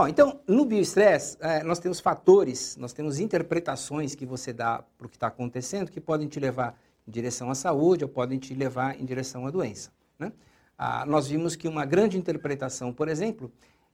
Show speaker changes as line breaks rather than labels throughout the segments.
Bom, então, no bioestresse, é, nós temos fatores, nós temos interpretações que você dá para o que está acontecendo que podem te levar em direção à saúde ou podem te levar em direção à doença. Né? Ah, nós vimos que uma grande interpretação, por exemplo,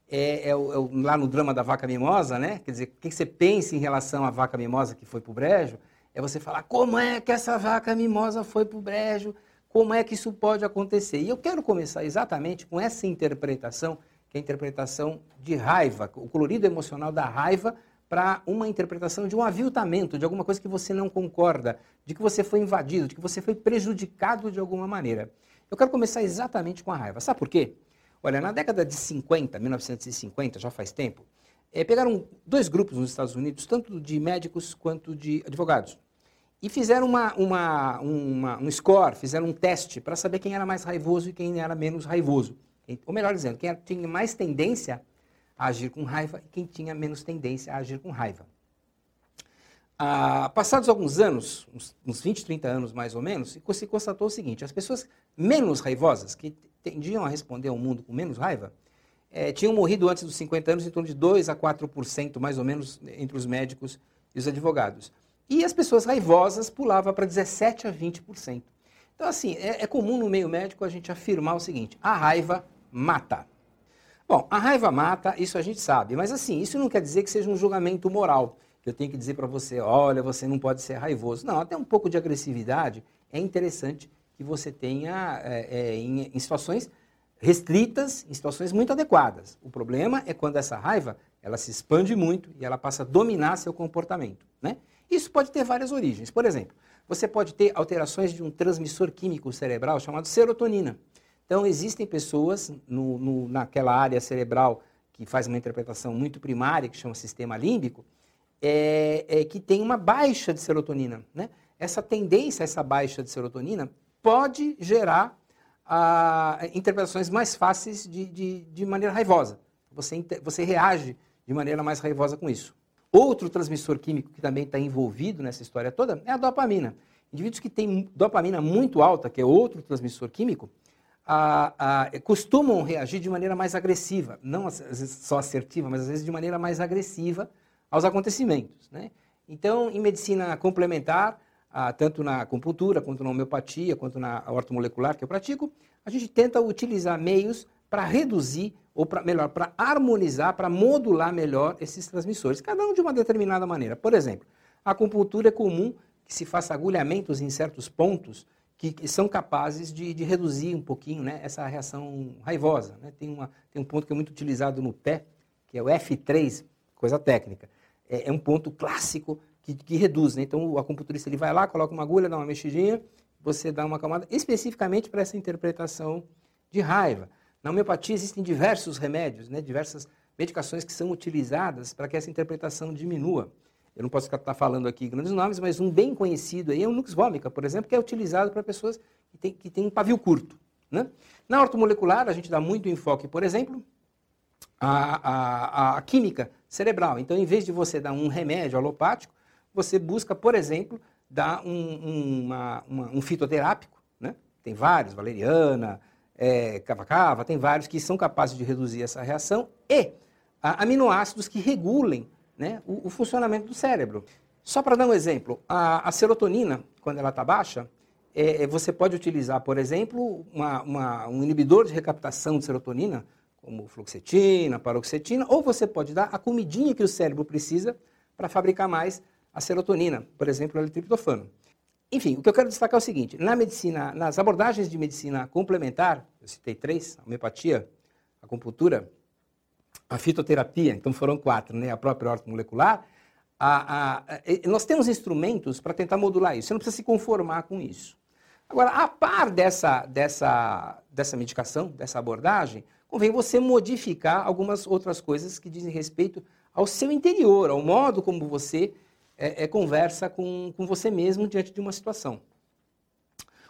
é, é, o, é o, lá no drama da vaca mimosa, né? Quer dizer, o que você pensa em relação à vaca mimosa que foi para o brejo? É você falar como é que essa vaca mimosa foi para o brejo, como é que isso pode acontecer. E eu quero começar exatamente com essa interpretação a interpretação de raiva, o colorido emocional da raiva para uma interpretação de um aviltamento, de alguma coisa que você não concorda, de que você foi invadido, de que você foi prejudicado de alguma maneira. Eu quero começar exatamente com a raiva. Sabe por quê? Olha, na década de 50, 1950, já faz tempo, é, pegaram dois grupos nos Estados Unidos, tanto de médicos quanto de advogados, e fizeram uma, uma, uma, um score, fizeram um teste para saber quem era mais raivoso e quem era menos raivoso. Ou melhor dizendo, quem tinha mais tendência a agir com raiva e quem tinha menos tendência a agir com raiva. Ah, passados alguns anos, uns, uns 20, 30 anos mais ou menos, se constatou o seguinte: as pessoas menos raivosas, que tendiam a responder ao mundo com menos raiva, é, tinham morrido antes dos 50 anos em torno de 2 a 4% mais ou menos entre os médicos e os advogados. E as pessoas raivosas pulavam para 17 a 20%. Então, assim, é, é comum no meio médico a gente afirmar o seguinte: a raiva mata. Bom, a raiva mata, isso a gente sabe, mas assim, isso não quer dizer que seja um julgamento moral, que eu tenho que dizer para você, olha, você não pode ser raivoso. Não, até um pouco de agressividade é interessante que você tenha é, é, em, em situações restritas, em situações muito adequadas. O problema é quando essa raiva ela se expande muito e ela passa a dominar seu comportamento. Né? Isso pode ter várias origens. Por exemplo, você pode ter alterações de um transmissor químico cerebral chamado serotonina. Então, existem pessoas no, no, naquela área cerebral que faz uma interpretação muito primária, que chama sistema límbico, é, é, que tem uma baixa de serotonina. Né? Essa tendência, essa baixa de serotonina, pode gerar ah, interpretações mais fáceis de, de, de maneira raivosa. Você, você reage de maneira mais raivosa com isso. Outro transmissor químico que também está envolvido nessa história toda é a dopamina. Indivíduos que têm dopamina muito alta, que é outro transmissor químico, a, a, costumam reagir de maneira mais agressiva, não às vezes só assertiva, mas às vezes de maneira mais agressiva aos acontecimentos. Né? Então, em medicina complementar, tanto na acupuntura, quanto na homeopatia, quanto na ortomolecular que eu pratico, a gente tenta utilizar meios para reduzir, ou para melhor, para harmonizar, para modular melhor esses transmissores, cada um de uma determinada maneira. Por exemplo, a acupuntura é comum que se faça agulhamentos em certos pontos que, são capazes de, de, reduzir um pouquinho né, essa reação raivosa. Né? Tem, uma, tem um ponto que é muito utilizado no pé, que é o F3, coisa técnica. É, é um ponto clássico que, que reduz. Né? Então, o acupunturista ele vai lá, coloca uma agulha, dá uma mexidinha, você dá uma camada especificamente para essa interpretação de raiva. Na homeopatia existem diversos remédios, né? diversas medicações que são utilizadas para que essa interpretação diminua eu não posso estar falando aqui grandes nomes, mas um bem conhecido aí é o Nux vomica, por exemplo, que é utilizado para pessoas que têm, que têm um pavio curto. Né? Na ortomolecular, a gente dá muito enfoque, por exemplo, à, à, à química cerebral. Então, em vez de você dar um remédio alopático, você busca, por exemplo, dar um, um, uma, uma, um fitoterápico. Né? Tem vários, valeriana, é, cava-cava, tem vários que são capazes de reduzir essa reação e aminoácidos que regulem né, o, o funcionamento do cérebro. Só para dar um exemplo, a, a serotonina, quando ela está baixa, é, é, você pode utilizar, por exemplo, uma, uma, um inibidor de recaptação de serotonina, como fluoxetina, paroxetina, ou você pode dar a comidinha que o cérebro precisa para fabricar mais a serotonina, por exemplo, o L-triptofano. Enfim, o que eu quero destacar é o seguinte: na medicina, nas abordagens de medicina complementar, eu citei três: a homeopatia, a acupuntura a fitoterapia, então foram quatro, né? a própria ortomolecular, a, a, a, nós temos instrumentos para tentar modular isso. Você não precisa se conformar com isso. Agora, a par dessa, dessa, dessa medicação, dessa abordagem, convém você modificar algumas outras coisas que dizem respeito ao seu interior, ao modo como você é, é, conversa com, com você mesmo diante de uma situação.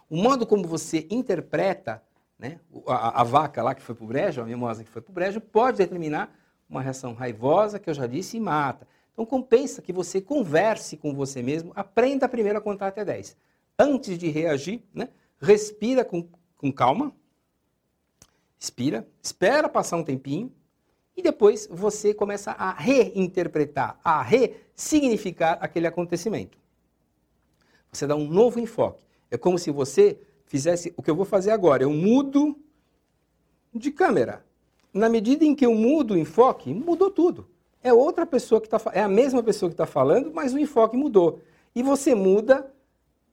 O modo como você interpreta né? A, a, vaca lá que foi para o brejo, a mimosa que foi para o brejo, pode determinar uma reação raivosa, que eu já disse, e mata. Então compensa que você converse com você mesmo, aprenda primeiro a contar até 10. Antes de reagir, né? respira com, com calma, expira, espera passar um tempinho, e depois você começa a reinterpretar, a ressignificar aquele acontecimento. Você dá um novo enfoque. É como se você fizesse o que eu vou fazer agora. Eu mudo de câmera. Na medida em que eu mudo o enfoque, mudou tudo. É outra pessoa que está é a mesma pessoa que está falando, mas o enfoque mudou. E você muda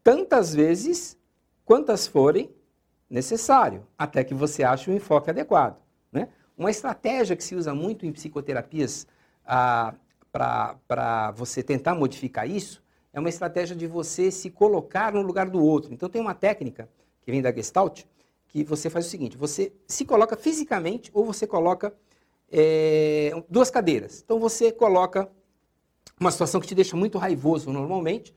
tantas vezes quantas forem necessário, até que você ache o enfoque adequado. Né? Uma estratégia que se usa muito em psicoterapias ah, para você tentar modificar isso é uma estratégia de você se colocar no lugar do outro. Então tem uma técnica que vem da Gestalt que você faz o seguinte: você se coloca fisicamente ou você coloca é, duas cadeiras. Então você coloca uma situação que te deixa muito raivoso normalmente.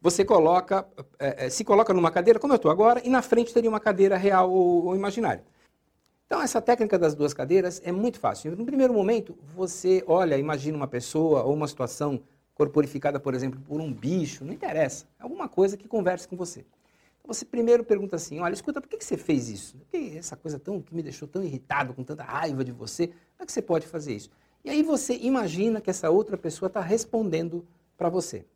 Você coloca, é, se coloca numa cadeira, como eu estou agora, e na frente teria uma cadeira real ou, ou imaginária. Então, essa técnica das duas cadeiras é muito fácil. No primeiro momento, você olha, imagina uma pessoa ou uma situação corporificada, por exemplo, por um bicho, não interessa. É alguma coisa que converse com você. Então, você primeiro pergunta assim, olha, escuta, por que, que você fez isso? Por que essa coisa tão, que me deixou tão irritado, com tanta raiva de você? Como é que você pode fazer isso? E aí você imagina que essa outra pessoa está respondendo para você.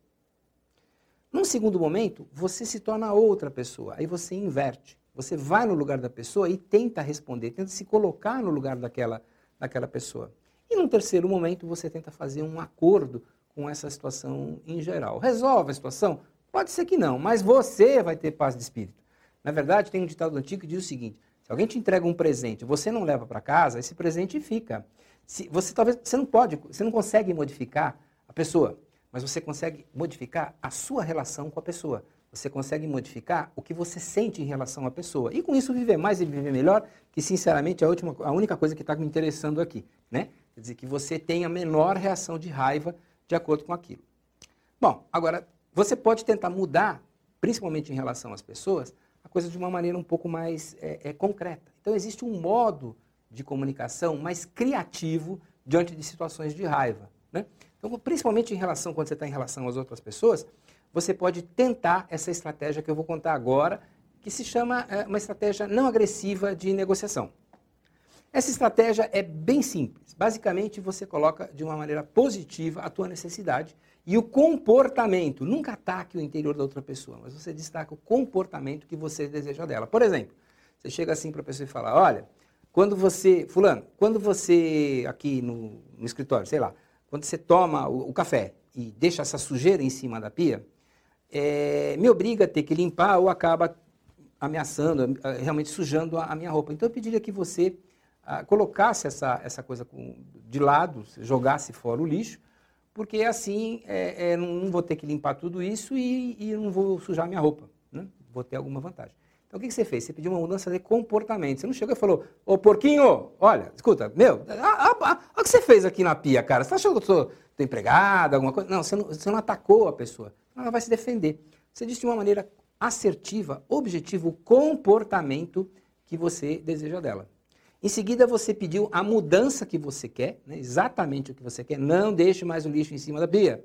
Num segundo momento, você se torna outra pessoa, aí você inverte. Você vai no lugar da pessoa e tenta responder, tenta se colocar no lugar daquela, daquela pessoa. E num terceiro momento, você tenta fazer um acordo com essa situação em geral. Resolve a situação? Pode ser que não, mas você vai ter paz de espírito. Na verdade, tem um ditado antigo que diz o seguinte: se alguém te entrega um presente, você não leva para casa, esse presente fica. Se, você talvez você não pode, você não consegue modificar a pessoa, mas você consegue modificar a sua relação com a pessoa. Você consegue modificar o que você sente em relação à pessoa. E com isso viver mais e viver melhor, que sinceramente é a, última, a única coisa que está me interessando aqui. Né? Quer dizer, que você tenha menor reação de raiva de acordo com aquilo. Bom, agora, você pode tentar mudar, principalmente em relação às pessoas, a coisa de uma maneira um pouco mais é, é, concreta. Então, existe um modo de comunicação mais criativo diante de situações de raiva. Né? Então, principalmente em relação, quando você está em relação às outras pessoas, você pode tentar essa estratégia que eu vou contar agora, que se chama é, uma estratégia não agressiva de negociação. Essa estratégia é bem simples. Basicamente, você coloca de uma maneira positiva a tua necessidade e o comportamento. Nunca ataque o interior da outra pessoa, mas você destaca o comportamento que você deseja dela. Por exemplo, você chega assim para a pessoa e fala: Olha, quando você, Fulano, quando você aqui no, no escritório, sei lá, quando você toma o, o, café e deixa essa sujeira em cima da pia, é, me obriga a ter que limpar ou acaba ameaçando, realmente sujando a, a minha roupa. Então eu pediria que você colocasse essa, essa coisa com, de lado, jogasse fora o lixo, porque assim é, é, não, vou ter que limpar tudo isso e, e não vou sujar minha roupa. Né? Vou ter alguma vantagem. Então o que, que você fez? Você pediu uma mudança de comportamento. Você não chegou e falou, ô porquinho, olha, escuta, meu, olha o que você fez aqui na pia, cara. Você achando que eu sou, empregado, alguma coisa? Não você, não, você não atacou a pessoa. Ela vai se defender. Você disse de uma maneira assertiva, objetiva, o comportamento que você deseja dela. Em seguida, você pediu a mudança que você quer, né? exatamente o que você quer. Não deixe mais o lixo em cima da pia.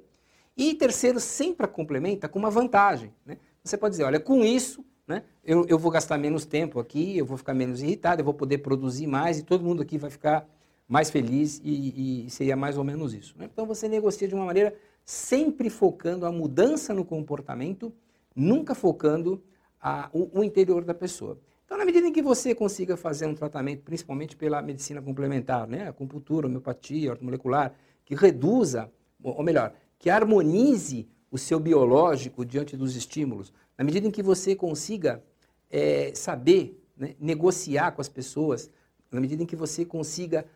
E terceiro, sempre complementa com uma vantagem. Né? Você pode dizer, olha, com isso, né, eu, eu vou gastar menos tempo aqui, eu vou ficar menos irritado, eu vou poder produzir mais e todo mundo aqui vai ficar mais feliz e, e seria mais ou menos isso. Né? Então você negocia de uma maneira sempre focando a mudança no comportamento, nunca focando a, o, o interior da pessoa. Então, na medida em que você consiga fazer um tratamento, principalmente pela medicina complementar, né, acupuntura, homeopatia, ortomolecular, que reduza, ou melhor, que harmonize o seu biológico diante dos estímulos, na medida em que você consiga é, saber né, negociar com as pessoas, na medida em que você consiga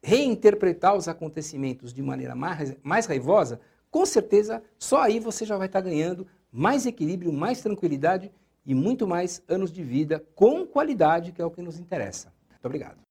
reinterpretar os acontecimentos de maneira mais, mais raivosa, com certeza só aí você já vai estar ganhando mais equilíbrio, mais tranquilidade e muito mais anos de vida com qualidade, que é o que nos interessa. Muito obrigado.